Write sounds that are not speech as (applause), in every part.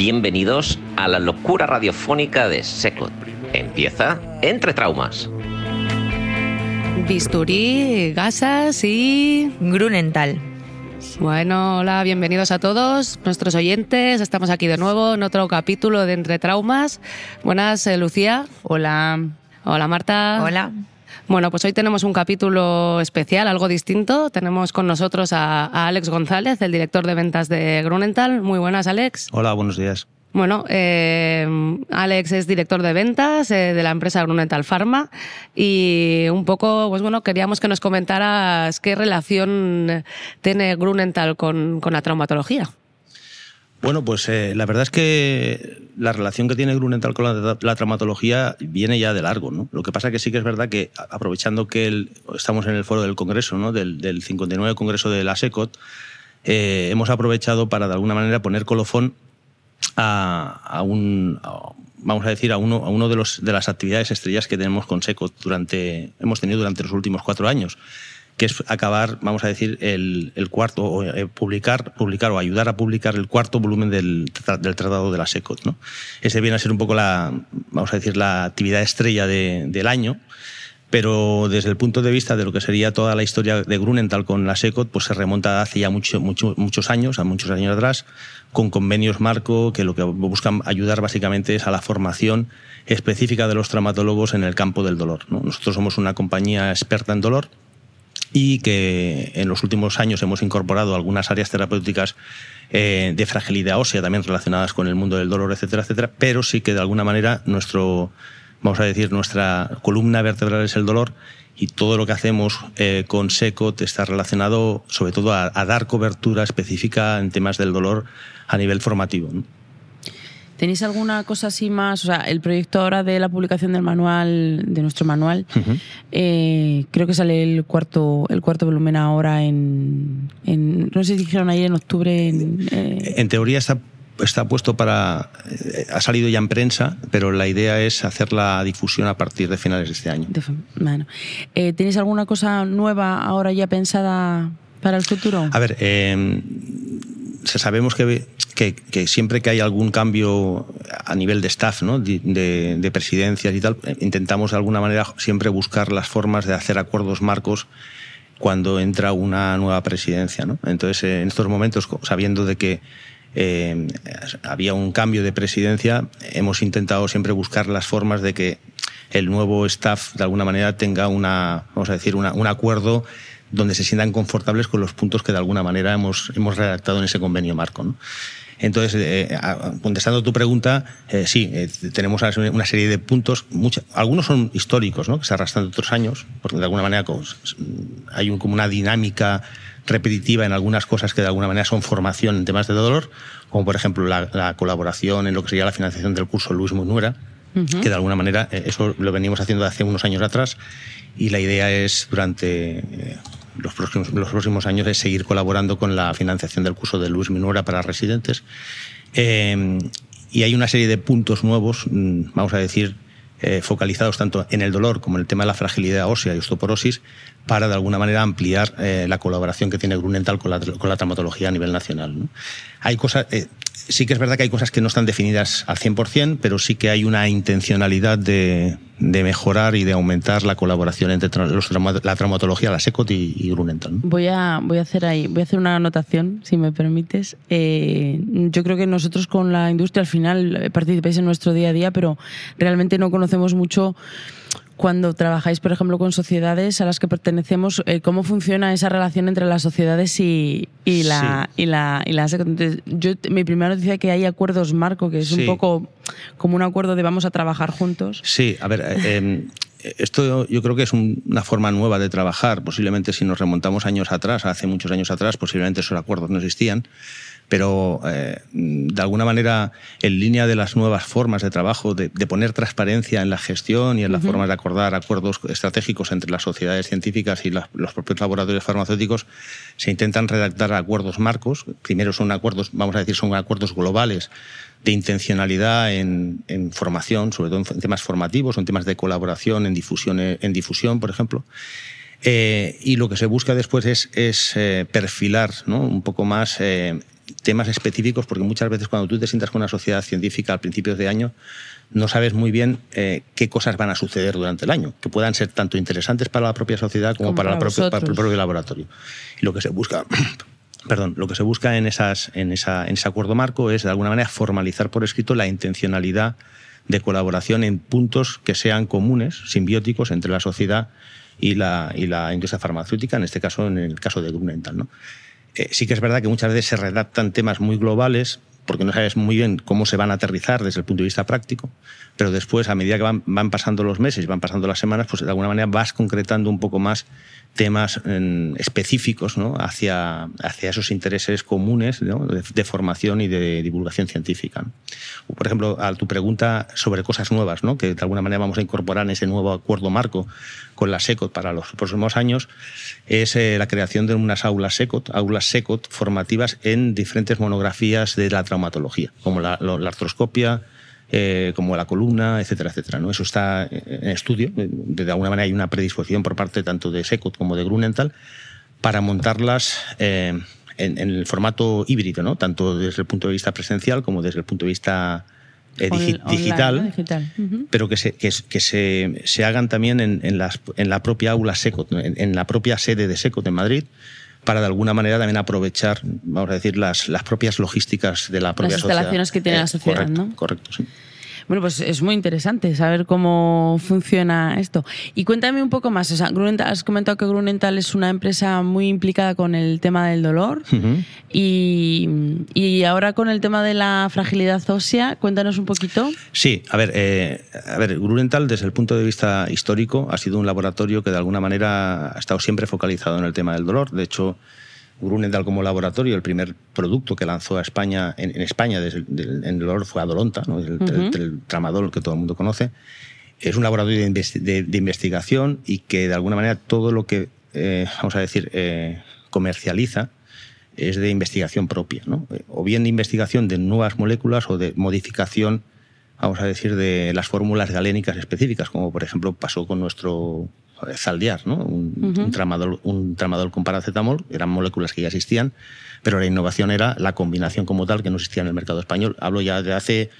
Bienvenidos a la locura radiofónica de Secot. Empieza Entre Traumas. Bisturí, gasas y Grunenthal. Bueno, hola, bienvenidos a todos nuestros oyentes. Estamos aquí de nuevo en otro capítulo de Entre Traumas. Buenas, eh, Lucía. Hola. Hola, Marta. Hola. Bueno, pues hoy tenemos un capítulo especial, algo distinto. Tenemos con nosotros a, a Alex González, el director de ventas de Grunenthal. Muy buenas, Alex. Hola, buenos días. Bueno, eh, Alex es director de ventas eh, de la empresa Grunenthal Pharma y un poco, pues bueno, queríamos que nos comentaras qué relación tiene Grunenthal con, con la traumatología. Bueno, pues eh, la verdad es que la relación que tiene Grunenthal con la, traumatología viene ya de largo, ¿no? Lo que pasa que sí que es verdad que, aprovechando que estamos en el foro del Congreso, ¿no? Del, del 59 Congreso de la SECOT, eh, hemos aprovechado para, de alguna manera, poner colofón a, a un... Vamos a decir, a uno, a uno de, los, de las actividades estrellas que tenemos con SECOT durante, hemos tenido durante los últimos cuatro años que es acabar, vamos a decir, el, el cuarto, o eh, publicar, publicar o ayudar a publicar el cuarto volumen del, del Tratado de la SECOT. ¿no? Ese viene a ser un poco la, vamos a decir, la actividad estrella de, del año, pero desde el punto de vista de lo que sería toda la historia de Grunenthal con la SECOT, pues se remonta hace ya mucho, mucho, muchos años, a muchos años atrás, con convenios marco que lo que buscan ayudar básicamente es a la formación específica de los traumatólogos en el campo del dolor. ¿no? Nosotros somos una compañía experta en dolor, y que en los últimos años hemos incorporado algunas áreas terapéuticas eh, de fragilidad ósea también relacionadas con el mundo del dolor, etcétera, etcétera, pero sí que de alguna manera nuestro, vamos a decir, nuestra columna vertebral es el dolor y todo lo que hacemos eh, con SECOT está relacionado sobre todo a, dar cobertura específica en temas del dolor a nivel formativo. ¿Tenéis alguna cosa así más? O sea, el proyecto ahora de la publicación del manual, de nuestro manual, uh -huh. eh, creo que sale el cuarto, el cuarto volumen ahora en, en no sé si dijeron ayer en octubre. En, eh... en teoría está está puesto para eh, ha salido ya en prensa pero la idea es hacer la difusión a partir de finales de este año bueno. eh, tenéis alguna cosa nueva ahora ya pensada para el futuro a ver eh, sabemos que, que, siempre que hay algún cambio a nivel de staff, ¿no? de, de, de, presidencias y tal, intentamos de alguna manera siempre buscar las formas de hacer acuerdos marcos cuando entra una nueva presidencia. ¿no? Entonces, en estos momentos, sabiendo de que eh, había un cambio de presidencia, hemos intentado siempre buscar las formas de que el nuevo staff de alguna manera tenga una, vamos a decir, una, un acuerdo donde se sientan confortables con los puntos que de alguna manera hemos, hemos redactado en ese convenio marco. ¿no? Entonces, eh, contestando tu pregunta, eh, sí, eh, tenemos una serie de puntos, mucha, algunos son históricos, ¿no? que se arrastran de otros años, porque de alguna manera hay un, como una dinámica repetitiva en algunas cosas que de alguna manera son formación en temas de dolor, como por ejemplo la, la colaboración en lo que sería la financiación del curso Luis Munuera, uh -huh. que de alguna manera eso lo venimos haciendo hace unos años atrás y la idea es durante los próximos, los próximos años es seguir colaborando con la financiación del curso de Luis Minuera para residentes. Eh, y hay una serie de puntos nuevos, vamos a decir, eh, focalizados tanto en el dolor como en el tema de la fragilidad ósea y osteoporosis, para de alguna manera ampliar eh, la colaboración que tiene Grunenthal con la, con la traumatología a nivel nacional. ¿no? Hay cosas, eh, sí que es verdad que hay cosas que no están definidas al 100%, pero sí que hay una intencionalidad de, mejorar y de aumentar la colaboración entre la traumatología, la SECOT y, Grunenthal. Voy, a, voy a hacer ahí, voy a hacer una anotación, si me permites. Eh, yo creo que nosotros con la industria al final participáis en nuestro día a día, pero realmente no conocemos mucho cuando trabajáis, por ejemplo, con sociedades a las que pertenecemos, eh, ¿cómo funciona esa relación entre las sociedades y, la, y la, y la yo, mi primera noticia es que hay acuerdos marco, que es un poco como un acuerdo de vamos a trabajar juntos. Sí, a ver, eh, em, esto yo creo que es una forma nueva de trabajar. Posiblemente si nos remontamos años atrás, hace muchos años atrás, posiblemente esos acuerdos no existían pero eh, de alguna manera en línea de las nuevas formas de trabajo, de, poner transparencia en la gestión y en la forma de acordar acuerdos estratégicos entre las sociedades científicas y los propios laboratorios farmacéuticos, se intentan redactar acuerdos marcos. Primero son acuerdos, vamos a decir, son acuerdos globales de intencionalidad en, formación, sobre todo en temas formativos en temas de colaboración, en difusión, en difusión por ejemplo. Eh, y lo que se busca después es, eh, perfilar ¿no? un poco más temas específicos, porque muchas veces cuando tú te sientas con una sociedad científica al principio de año, no sabes muy bien eh, qué cosas van a suceder durante el año, que puedan ser tanto interesantes para la propia sociedad como, para, el propio laboratorio. Y lo que se busca, (coughs) perdón, lo que se busca en, esas, en, esa, en ese acuerdo marco es de alguna manera formalizar por escrito la intencionalidad de colaboración en puntos que sean comunes, simbióticos entre la sociedad y la, y la industria farmacéutica, en este caso, en el caso de Grunenthal. ¿no? Eh, sí que es verdad que muchas veces se redactan temas muy globales porque no sabes muy bien cómo se van a aterrizar desde el punto de vista práctico, pero después, a medida que van, van pasando los meses, van pasando las semanas, pues de alguna manera vas concretando un poco más temas específicos ¿no? hacia, hacia esos intereses comunes de, formación y de divulgación científica. por ejemplo, a tu pregunta sobre cosas nuevas, ¿no? que de alguna manera vamos a incorporar en ese nuevo acuerdo marco con la SECOT para los próximos años, es eh, la creación de unas aulas SECOT, aulas SECOT formativas en diferentes monografías de la traumatología, como la artroscopia, eh, como la columna, etcétera, etcétera. ¿no? Eso está en estudio. De alguna manera hay una predisposición por parte tanto de Secot como de Grunenthal para montarlas eh, en, el formato híbrido, ¿no? tanto desde el punto de vista presencial como desde el punto de vista eh, digital, pero que se, que, se, se, hagan también en, en, las, en, la propia aula SECOT, en, la propia sede de SECOT en Madrid, para de alguna manera también aprovechar, vamos a decir, las, las propias logísticas de la propia sociedad. Las instalaciones que tiene la sociedad, correcto, ¿no? Correcto, sí. Bueno, pues es muy interesante saber cómo funciona esto. Y cuéntame un poco más. O sea, has comentado que Grunenthal es una empresa muy implicada con el tema del dolor. y, y, ahora con el tema de la fragilidad ósea, cuéntanos un poquito. Sí, a ver, eh, a ver, Grunenthal desde el punto de vista histórico ha sido un laboratorio que de alguna manera ha estado siempre focalizado en el tema del dolor. De hecho, Grunenthal como laboratorio, el primer producto que lanzó a España, en, España desde el, en el olor fue Adolonta, el, tramadol que todo el mundo conoce. Es un laboratorio de, investigación y que de alguna manera todo lo que, eh, vamos a decir, eh, comercializa es de investigación propia, ¿no? o bien de investigación de nuevas moléculas o de modificación, vamos a decir, de las fórmulas galénicas específicas, como por ejemplo pasó con nuestro Zaldiar, ¿no? un, tramadol, un tramadol con paracetamol, eran moléculas que ya existían, pero la innovación era la combinación como tal que no existía en el mercado español. Hablo ya de hace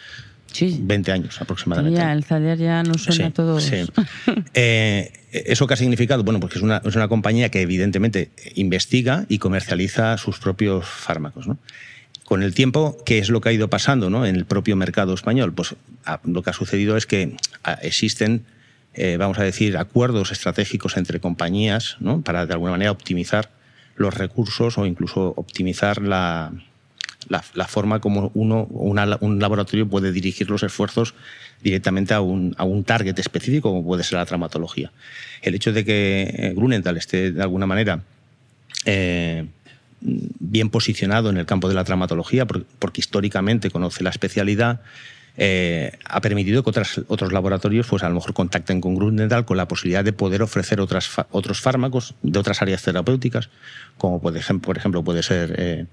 20 años aproximadamente. ya, el Zaldiar ya no suena a todos. (laughs) Eh, ¿Eso qué ha significado? Bueno, porque es una, es una compañía que evidentemente investiga y comercializa sus propios fármacos. ¿no? Con el tiempo, ¿qué es lo que ha ido pasando ¿no? en el propio mercado español? Pues ah, lo que ha sucedido es que ah, existen eh, vamos a decir, acuerdos estratégicos entre compañías ¿no? para de alguna manera optimizar los recursos o incluso optimizar la, la, forma como uno, un laboratorio puede dirigir los esfuerzos directamente a un, a un, target específico, como puede ser la traumatología. El hecho de que eh, Grunenthal esté de alguna manera eh, bien posicionado en el campo de la traumatología, porque históricamente conoce la especialidad, eh, ha permitido que otros laboratorios pues a lo mejor contacten con Grunenthal con la posibilidad de poder ofrecer otras, otros fármacos de otras áreas terapéuticas, como por ejemplo, por ejemplo puede ser eh,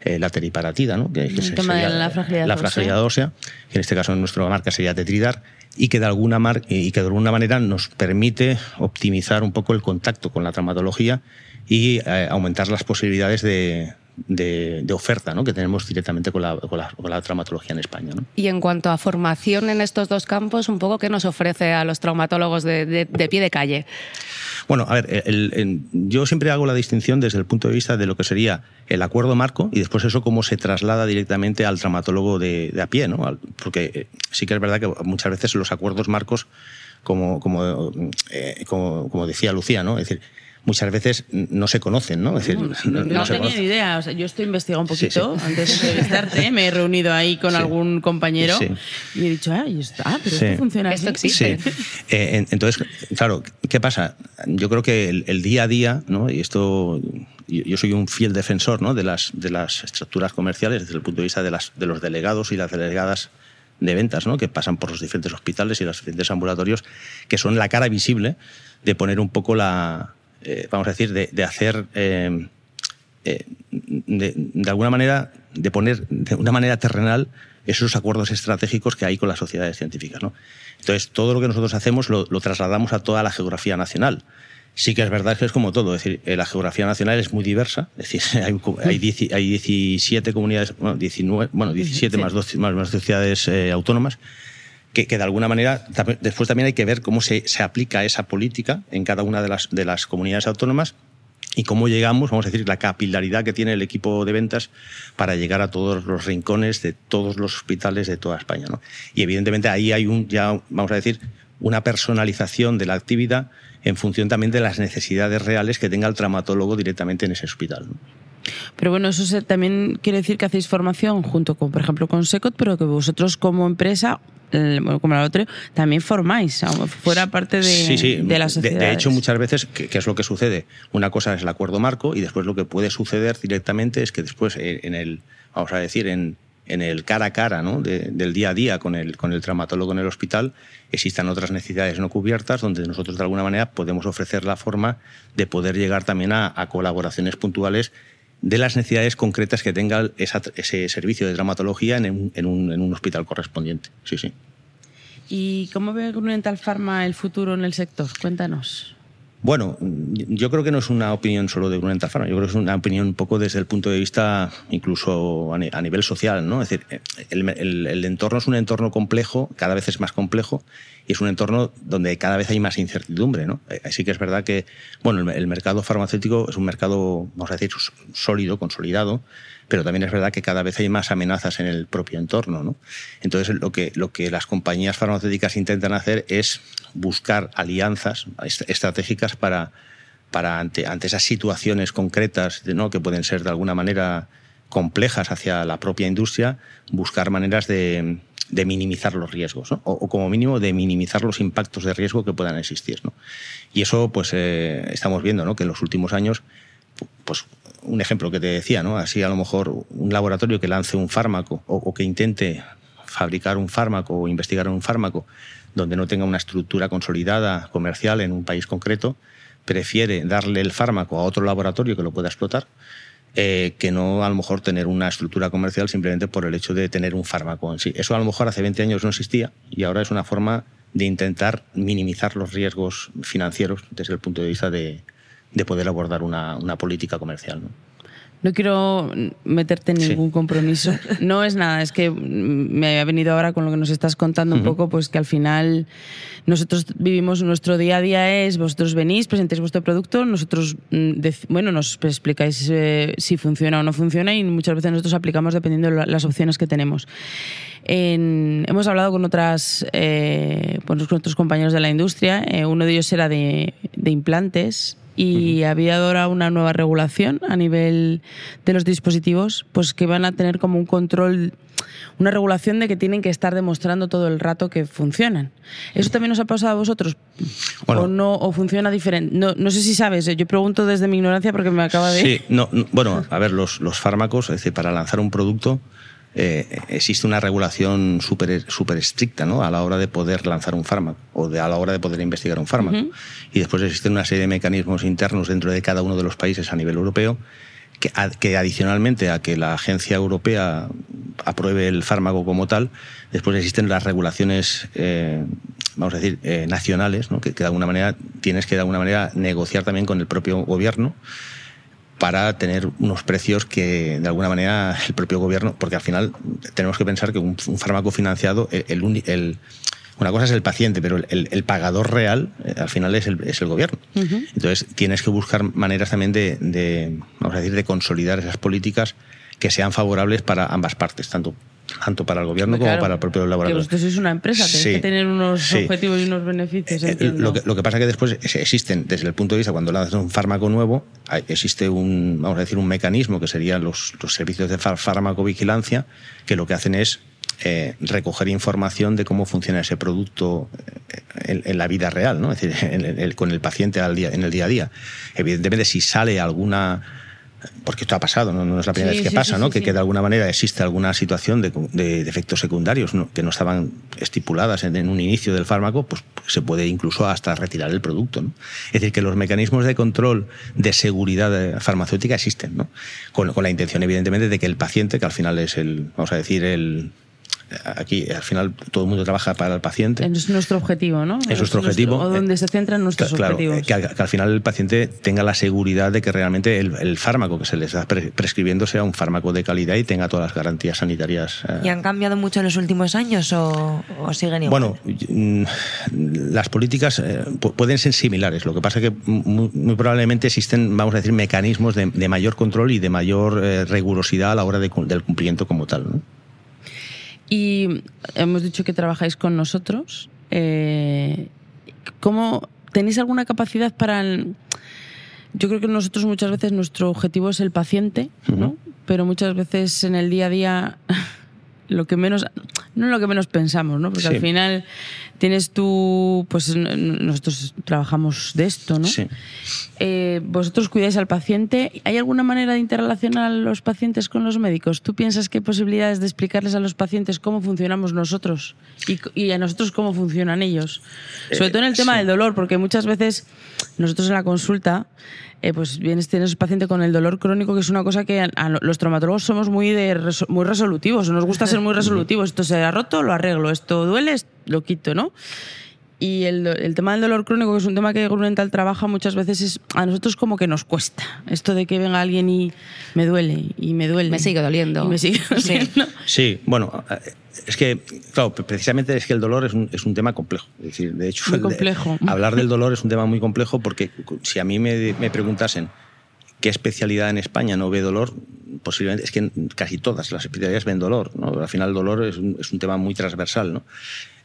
eh, la teriparatida, ¿no? que, el tema de la fragilidad, la fragilidad ósea. que en este caso en nuestra marca sería Tetridar, y que de alguna y que de alguna manera nos permite optimizar un poco el contacto con la traumatología y aumentar las posibilidades de, de, oferta ¿no? que tenemos directamente con la, con la, traumatología en España. ¿no? Y en cuanto a formación en estos dos campos, un poco, ¿qué nos ofrece a los traumatólogos de, pie de calle? Bueno, a ver, yo siempre hago la distinción desde el punto de vista de lo que sería el acuerdo marco y después eso cómo se traslada directamente al traumatólogo de, a pie, ¿no? Porque eh, sí que es verdad que muchas veces los acuerdos marcos, como, como, eh, como, como decía Lucía, ¿no? Es decir, muchas veces no se conocen, ¿no? Es decir, no, tenía ni idea. O sea, yo estoy investigando un poquito antes de entrevistarte. (laughs) Me he reunido ahí con algún compañero y he dicho, ah, ah pero esto funciona Esto existe. Eh, entonces, claro, ¿qué pasa? Yo creo que el, día a día, ¿no? Y esto yo soy un fiel defensor ¿no? de, las, de las estructuras comerciales desde el punto de vista de, las, de los delegados y las delegadas de ventas, ¿no? que pasan por los diferentes hospitales y los diferentes ambulatorios, que son la cara visible de poner un poco la, eh, vamos a decir, de, hacer, eh, eh, de, alguna manera, de poner de una manera terrenal esos acuerdos estratégicos que hay con las sociedades científicas. ¿no? Entonces, todo lo que nosotros hacemos lo, trasladamos a toda la geografía nacional. Sí que es verdad que es como todo, es decir, la geografía nacional es muy diversa, es decir, (laughs) hay, hay, 17 comunidades, bueno, 19, bueno 17 más dos, más, más ciudades autónomas, que, de alguna manera después también hay que ver cómo se, se, aplica esa política en cada una de las, de las comunidades autónomas y cómo llegamos, vamos a decir, la capilaridad que tiene el equipo de ventas para llegar a todos los rincones de todos los hospitales de toda España. ¿no? Y evidentemente ahí hay un, ya, vamos a decir, una personalización de la actividad en función también de las necesidades reales que tenga el traumatólogo directamente en ese hospital. Pero bueno, eso también quiere decir que hacéis formación junto con, por ejemplo, con Secot, pero que vosotros como empresa como la otra, también formáis, fuera parte de, de la sociedad. De, hecho, muchas veces, ¿qué, es lo que sucede? Una cosa es el acuerdo marco y después lo que puede suceder directamente es que después eh, en el, vamos a decir, en, en el cara a cara ¿no? del día a día con el, con el traumatólogo en el hospital, existan otras necesidades no cubiertas donde nosotros de alguna manera podemos ofrecer la forma de poder llegar también a, a colaboraciones puntuales de las necesidades concretas que tenga ese servicio de traumatología en un, en, un, en un, hospital correspondiente. Sí, sí. ¿Y cómo ve Grunenthal Pharma el futuro en el sector? Cuéntanos. Bueno, yo creo que no es una opinión solo de Grunenthal Pharma, yo creo que es una opinión un poco desde el punto de vista incluso a nivel social, ¿no? Es decir, el, el, el entorno es un entorno complejo, cada vez es más complejo, y es un entorno donde cada vez hay más incertidumbre. ¿no? Así que es verdad que bueno, el, mercado farmacéutico es un mercado, vamos a decir, sólido, consolidado, pero también es verdad que cada vez hay más amenazas en el propio entorno. ¿no? Entonces, lo que, lo que las compañías farmacéuticas intentan hacer es buscar alianzas estratégicas para, para ante, ante esas situaciones concretas ¿no? que pueden ser de alguna manera complejas hacia la propia industria, buscar maneras de, de minimizar los riesgos, o, como mínimo de minimizar los impactos de riesgo que puedan existir. ¿no? Y eso, pues, eh, estamos viendo ¿no? que en los últimos años, pues, un ejemplo que te decía, ¿no? así a lo mejor un laboratorio que lance un fármaco o, que intente fabricar un fármaco o investigar un fármaco donde no tenga una estructura consolidada comercial en un país concreto, prefiere darle el fármaco a otro laboratorio que lo pueda explotar eh, que no a lo mejor tener una estructura comercial simplemente por el hecho de tener un fármaco en sí. Eso a lo mejor hace 20 años no existía y ahora es una forma de intentar minimizar los riesgos financieros desde el punto de vista de, de poder abordar una, política comercial. No quiero meterte en ningún compromiso. No es nada, es que me había venido ahora con lo que nos estás contando un poco, pues que al final nosotros vivimos nuestro día a día es, vosotros venís, presentáis vuestro producto, nosotros, mm, bueno, nos explicáis eh, si funciona o no funciona y muchas veces nosotros aplicamos dependiendo de las opciones que tenemos. hemos hablado con otras eh, con otros compañeros de la industria, eh, uno de ellos era de, de implantes y había ahora una nueva regulación a nivel de los dispositivos, pues que van a tener como un control, una regulación de que tienen que estar demostrando todo el rato que funcionan. ¿Eso también os ha pasado a vosotros? ¿O no o funciona diferente? No, no, sé si sabes, ¿eh? yo pregunto desde mi ignorancia porque me acaba de... Sí, no, bueno, a ver, los, los fármacos, es decir, para lanzar un producto eh, existe una regulación súper super estricta ¿no? a la hora de poder lanzar un fármaco o de, a la hora de poder investigar un fármaco. Y después existen una serie de mecanismos internos dentro de cada uno de los países a nivel europeo que, que, adicionalmente a que la agencia europea apruebe el fármaco como tal, después existen las regulaciones, eh, vamos a decir, eh, nacionales, ¿no? que, que, de alguna manera tienes que de alguna manera negociar también con el propio gobierno para tener unos precios que de alguna manera (laughs) el propio gobierno, porque al final tenemos que pensar que un, fármaco financiado, el, el, una cosa es el paciente, pero el, pagador real eh, al final es el, es el gobierno. Entonces tienes que buscar maneras también de, de, vamos a decir, de consolidar esas políticas que sean favorables para ambas partes, tanto tanto para el gobierno como para el propio laboratorio. Que vosotros sois una empresa, tenéis que tener unos objetivos y unos beneficios. Eh, lo, que, lo, que, pasa es que después existen, desde el punto de vista, cuando lanzas un fármaco nuevo, existe un, vamos a decir, un mecanismo que serían los, los servicios de farmacovigilancia, que lo que hacen es eh, recoger información de cómo funciona ese producto eh, en, la vida real, ¿no? Es decir, con el paciente al día, en el día a día. Evidentemente, si sale alguna porque esto ha pasado, no, es la primera vez que pasa, ¿no? que, de alguna manera existe alguna situación de, efectos secundarios que no estaban estipuladas en, un inicio del fármaco, pues, se puede incluso hasta retirar el producto. ¿no? Es decir, que los mecanismos de control de seguridad farmacéutica existen, ¿no? con, con la intención, evidentemente, de que el paciente, que al final es el, vamos a decir, el, aquí al final todo el mundo trabaja para el paciente. Es nuestro objetivo, ¿no? Es nuestro objetivo. O donde se centran nuestros objetivos. Que, que, al final el paciente tenga la seguridad de que realmente el, fármaco que se le está prescribiendo sea un fármaco de calidad y tenga todas las garantías sanitarias. Eh. ¿Y han cambiado mucho en los últimos años o, siguen igual? Bueno, mm, las políticas eh, pueden ser similares. Lo que pasa es que muy, probablemente existen, vamos a decir, mecanismos de, mayor control y de mayor eh, rigurosidad a la hora del cumplimiento como tal. ¿no? Y hemos dicho que trabajáis con nosotros. Eh, ¿Cómo tenéis alguna capacidad para... yo creo que nosotros muchas veces nuestro objetivo es el paciente, ¿no? Pero muchas veces en el día a día lo que menos no lo que menos pensamos, ¿no? Porque al final tienes tú, pues nosotros trabajamos de esto, ¿no? Sí. Eh, vosotros cuidáis al paciente. ¿Hay alguna manera de interrelacionar a los pacientes con los médicos? ¿Tú piensas que hay posibilidades de explicarles a los pacientes cómo funcionamos nosotros y, a nosotros cómo funcionan ellos? Sobre todo en el tema del dolor, porque muchas veces nosotros en la consulta eh, pues vienes, tienes paciente con el dolor crónico, que es una cosa que los traumatólogos somos muy, de, muy resolutivos, nos gusta ser muy (laughs) resolutivos. Esto se ha roto, lo arreglo, esto duele, lo quito, ¿no? Y el, el, tema del dolor crónico, que es un tema que Grunenthal trabaja muchas veces, es, a nosotros como que nos cuesta. Esto de que venga alguien y me duele, y me duele. Me sigue doliendo. me sigue doliendo. Sí, bueno, es que, claro, precisamente es que el dolor es un, es un tema complejo. Es decir, de hecho, complejo. hablar del dolor es un tema muy complejo porque si a mí me, me preguntasen qué especialidad en España no ve dolor, posiblemente es que casi todas las especialidades ven dolor. ¿no? Al final el dolor es un, es un tema muy transversal. ¿no?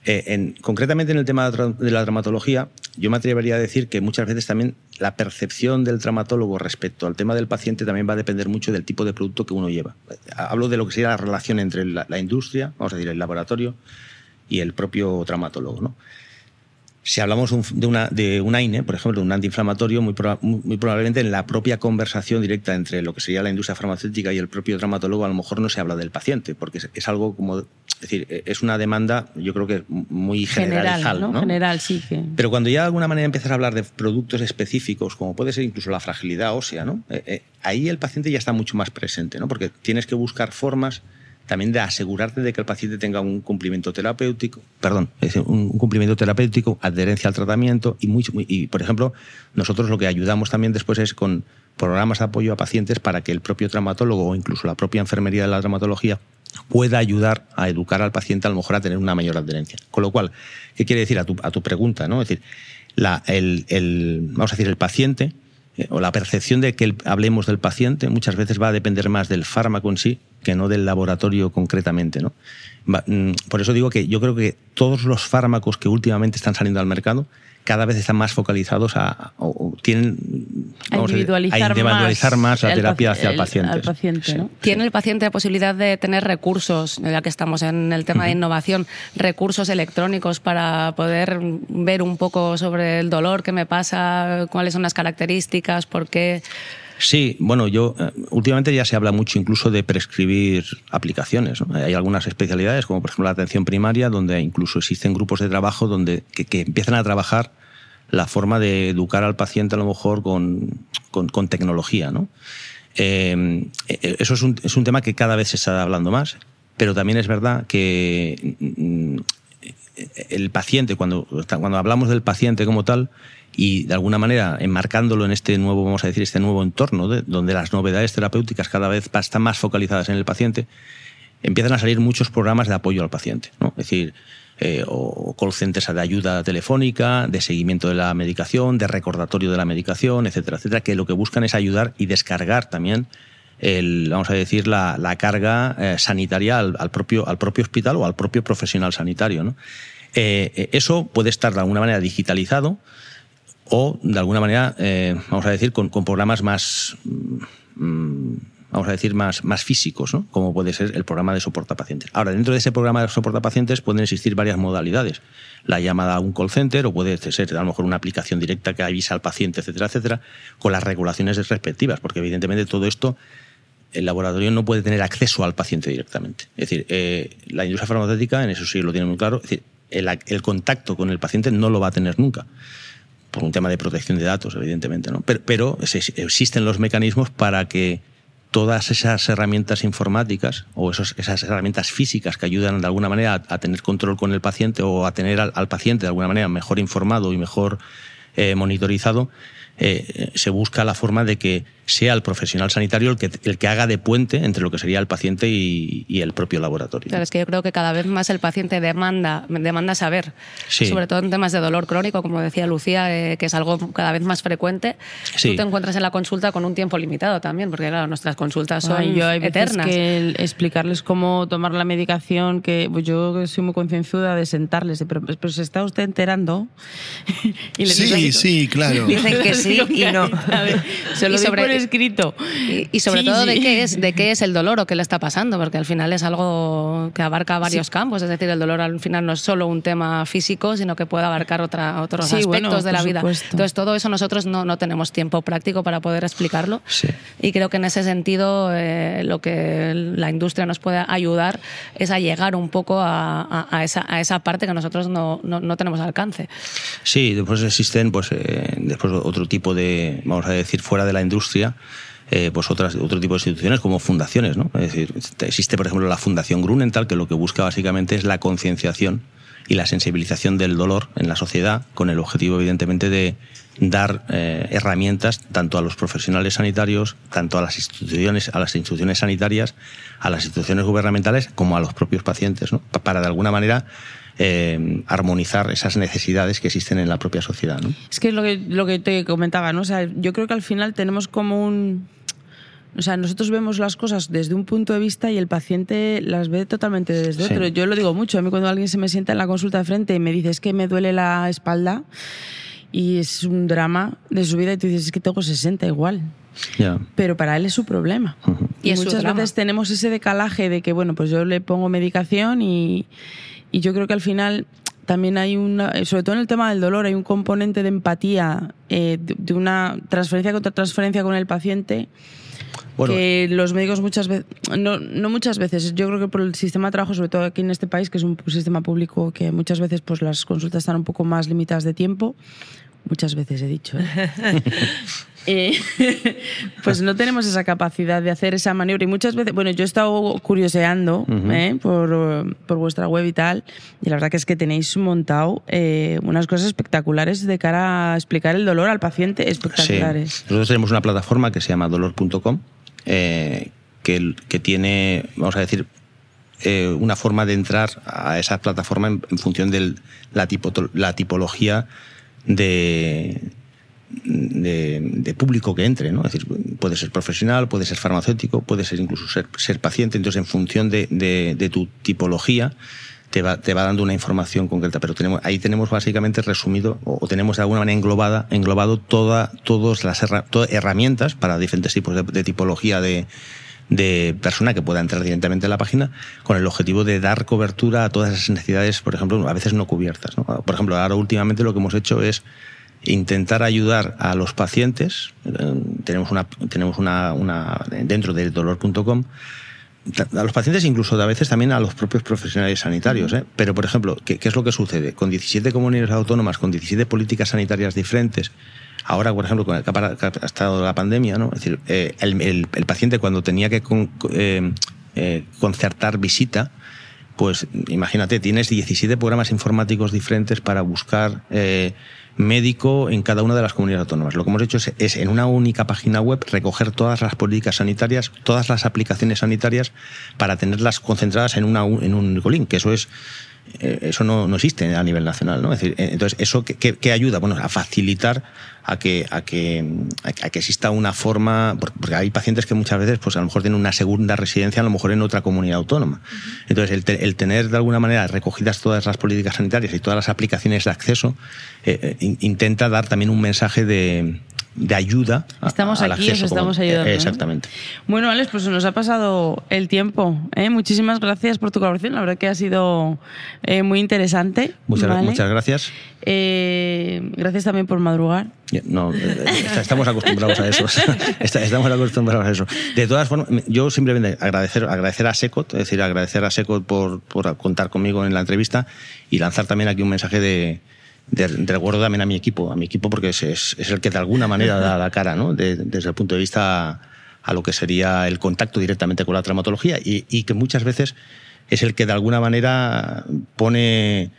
Eh, en, concretamente en el tema de la traumatología, yo me atrevería a decir que muchas veces también la percepción del traumatólogo respecto al tema del paciente también va a depender mucho del tipo de producto que uno lleva. Hablo de lo que sería la relación entre la, industria, vamos a decir, el laboratorio y el propio traumatólogo. Si hablamos de, una, de un AINE, por ejemplo, un antiinflamatorio, muy, probablemente en la propia conversación directa entre lo que sería la industria farmacéutica y el propio traumatólogo, a lo mejor no se habla del paciente, porque es, algo como. Es decir, es una demanda, yo creo que muy general, ¿no? General, sí. Pero cuando ya de alguna manera empiezas a hablar de productos específicos, como puede ser incluso la fragilidad ósea, ¿no? Eh, eh, ahí el paciente ya está mucho más presente, ¿no? Porque tienes que buscar formas también de asegurarte de que el paciente tenga un cumplimiento terapéutico, perdón, un cumplimiento terapéutico, adherencia al tratamiento y, y, por ejemplo, nosotros lo que ayudamos también después es con programas de apoyo a pacientes para que el propio traumatólogo o incluso la propia enfermería de la traumatología pueda ayudar a educar al paciente a lo mejor a tener una mayor adherencia. Con lo cual, ¿qué quiere decir a tu, pregunta? ¿no? Es decir, la, el, el, vamos a decir, el paciente eh, o la percepción de que hablemos del paciente muchas veces va a depender más del fármaco en sí que no del laboratorio concretamente. ¿no? Mm, por eso digo que yo creo que todos los fármacos que últimamente están saliendo al mercado cada vez están más focalizados a, o, tienen a individualizar, más, la terapia hacia el, paciente. ¿Tiene el paciente la posibilidad de tener recursos, ya que estamos en el tema de innovación, recursos electrónicos para poder ver un poco sobre el dolor que me pasa, cuáles son las características, por qué? Sí, bueno, yo eh, últimamente ya se habla mucho incluso de prescribir aplicaciones. Hay algunas especialidades, como por ejemplo la atención primaria, donde incluso existen grupos de trabajo donde que, empiezan a trabajar la forma de educar al paciente a lo mejor con, con, tecnología. ¿no? Eh, eh, eso es un, es un tema que cada vez se está hablando más, pero también es verdad que mm, el paciente, cuando, cuando hablamos del paciente como tal, y de alguna manera enmarcándolo en este nuevo, vamos a decir, este nuevo entorno donde las novedades terapéuticas cada vez están más focalizadas en el paciente, empiezan a salir muchos programas de apoyo al paciente. ¿no? Es decir, eh, o call centers de ayuda telefónica, de seguimiento de la medicación, de recordatorio de la medicación, etcétera, etcétera, que lo que buscan es ayudar y descargar también el, vamos a decir, la, carga eh, sanitaria al, propio, al propio hospital o al propio profesional sanitario. Eh, eso puede estar de alguna manera digitalizado o de alguna manera, vamos a decir, con, programas más... Mm, vamos a decir, más, más físicos, como puede ser el programa de soporte a pacientes. Ahora, dentro de ese programa de soporte a pacientes pueden existir varias modalidades. La llamada a un call center o puede ser a lo mejor una aplicación directa que avisa al paciente, etcétera, etcétera, con las regulaciones respectivas, porque evidentemente todo esto el laboratorio no puede tener acceso al paciente directamente. Es decir, eh, la industria farmacéutica, en eso sí lo tiene muy claro, el, contacto con el paciente no lo va a tener nunca por un tema de protección de datos, evidentemente, ¿no? Pero, existen los mecanismos para que todas esas herramientas informáticas o esas herramientas físicas que ayudan de alguna manera a, tener control con el paciente o a tener al, paciente de alguna manera mejor informado y mejor eh, monitorizado, eh, se busca la forma de que sea el profesional sanitario el que, el que haga de puente entre lo que sería el paciente y, el propio laboratorio. Claro, es que yo creo que cada vez más el paciente demanda, demanda saber, sobre todo en temas de dolor crónico, como decía Lucía, eh, que es algo cada vez más frecuente. Tú te encuentras en la consulta con un tiempo limitado también, porque claro, nuestras consultas son yo hay eternas. que explicarles cómo tomar la medicación, que pues yo soy muy concienzuda de sentarles, pero, pero se está usted enterando. (laughs) y sí, sí, claro. (laughs) Dicen que sí (laughs) y no. se lo sobre, por escrito. Y, sobre todo de qué es, de qué es el dolor o qué le está pasando, porque al final es algo que abarca varios campos, es decir, el dolor al final no es solo un tema físico, sino que puede abarcar otra, otros aspectos de la vida. Entonces todo eso nosotros no, no, tenemos tiempo práctico para poder explicarlo. Y creo que en ese sentido eh, lo que la industria nos puede ayudar es a llegar un poco a, a, esa, a esa, parte que nosotros no, no, tenemos alcance. Sí, después existen pues, eh, después otro tipo de, vamos a decir, fuera de la industria, eh, pues otras, otro tipo de instituciones como fundaciones. ¿no? Es decir, existe, por ejemplo, la Fundación Grunenthal, que lo que busca básicamente es la concienciación y la sensibilización del dolor en la sociedad, con el objetivo, evidentemente, de dar eh, herramientas tanto a los profesionales sanitarios, tanto a las instituciones, a las instituciones sanitarias, a las instituciones gubernamentales, como a los propios pacientes, ¿no? para de alguna manera eh, armonizar esas necesidades que existen en la propia sociedad. ¿no? Es que es lo que, lo que te comentaba, ¿no? O sea, yo creo que al final tenemos como un... O sea, nosotros vemos las cosas desde un punto de vista y el paciente las ve totalmente desde otro. Yo lo digo mucho. A mí cuando alguien se me sienta en la consulta de frente y me dice es que me duele la espalda y es un drama de su vida y tú dices es que tengo 60 igual. Pero para él es su problema. Y, muchas veces tenemos ese decalaje de que, bueno, pues yo le pongo medicación y, y yo creo que al final también hay una, sobre todo en el tema del dolor, hay un componente de empatía, eh, de, una transferencia contra transferencia con el paciente. que los médicos muchas veces, no, no, muchas veces, yo creo que por el sistema de trabajo, sobre todo aquí en este país, que es un sistema público que muchas veces pues las consultas están un poco más limitadas de tiempo, muchas veces he dicho, ¿eh? (laughs) Eh, (laughs) pues no tenemos esa capacidad de hacer esa maniobra. Y muchas veces, bueno, yo he estado curioseando ¿eh? por, por, vuestra web y tal, y la verdad que es que tenéis montado eh, unas cosas espectaculares de cara a explicar el dolor al paciente, espectaculares. Nosotros tenemos una plataforma que se llama dolor.com, que, que tiene, vamos a decir, una forma de entrar a esa plataforma en, función de la, tipo, la tipología de, de, público que entre, ¿no? Es decir, puede ser profesional, puede ser farmacéutico, puede ser incluso ser, ser paciente. Entonces, en función de, de, tu tipología, te va, te va, dando una información concreta. Pero tenemos, ahí tenemos básicamente resumido, o, tenemos de alguna manera englobada, englobado toda, todas las herramientas para diferentes tipos de, tipología de, de persona que pueda entrar directamente en la página con el objetivo de dar cobertura a todas esas necesidades, por ejemplo, a veces no cubiertas. Por ejemplo, ahora últimamente lo que hemos hecho es intentar ayudar a los pacientes. Eh, tenemos una, tenemos una, una dentro de dolor.com a los pacientes incluso a veces también a los propios profesionales sanitarios. ¿eh? Pero, por ejemplo, ¿qué, es lo que sucede? Con 17 comunidades autónomas, con 17 políticas sanitarias diferentes, ahora, por ejemplo, con el que ha estado la pandemia, ¿no? es decir, eh, el, el, paciente cuando tenía que concertar visita, pues imagínate, tienes 17 programas informáticos diferentes para buscar médico en cada una de las comunidades autónomas. Lo que hemos hecho es, en una única página web recoger todas las políticas sanitarias, todas las aplicaciones sanitarias para tenerlas concentradas en, una, en un link, que eso es eso no, no, existe a nivel nacional, ¿no? Es decir, eh, entonces, ¿eso qué, ayuda? Bueno, a facilitar a que, a que, a que exista una forma, porque hay pacientes que muchas veces, pues a lo mejor tienen una segunda residencia, a lo mejor en otra comunidad autónoma. Entonces, el, tener de alguna manera recogidas todas las políticas sanitarias y todas las aplicaciones de acceso, eh, intenta dar también un mensaje de, de ayuda. Estamos aquí, estamos ayudando. Exactamente. Bueno, Alex, pues nos ha pasado el tiempo. ¿eh? Muchísimas gracias por tu colaboración. La verdad que ha sido eh, muy interesante. Muchas, muchas gracias. Eh, gracias también por madrugar. No, estamos acostumbrados a eso. (laughs) estamos acostumbrados a eso. De todas formas, yo simplemente agradecer, agradecer a Secot, es decir, agradecer a Secot por, por contar conmigo en la entrevista y lanzar también aquí un mensaje de de, recuerdo también a mi equipo, a mi equipo porque es, es, el que de alguna manera da la cara, ¿no? desde el punto de vista a lo que sería el contacto directamente con la traumatología y, y, que muchas veces es el que de alguna manera pone,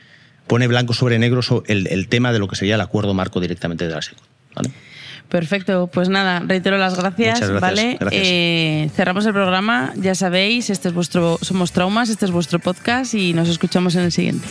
pone blanco sobre negro el, el tema de lo que sería el acuerdo marco directamente de la SECO. ¿vale? Perfecto, pues nada, reitero las gracias, gracias ¿vale? Eh, cerramos el programa, ya sabéis, este es vuestro, somos traumas, este es vuestro podcast y nos escuchamos en el siguiente.